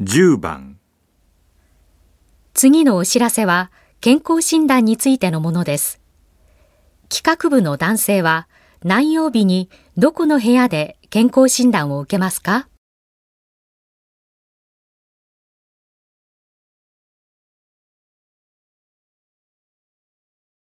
10番次のお知らせは健康診断についてのものです。企画部の男性は何曜日にどこの部屋で健康診断を受けますか？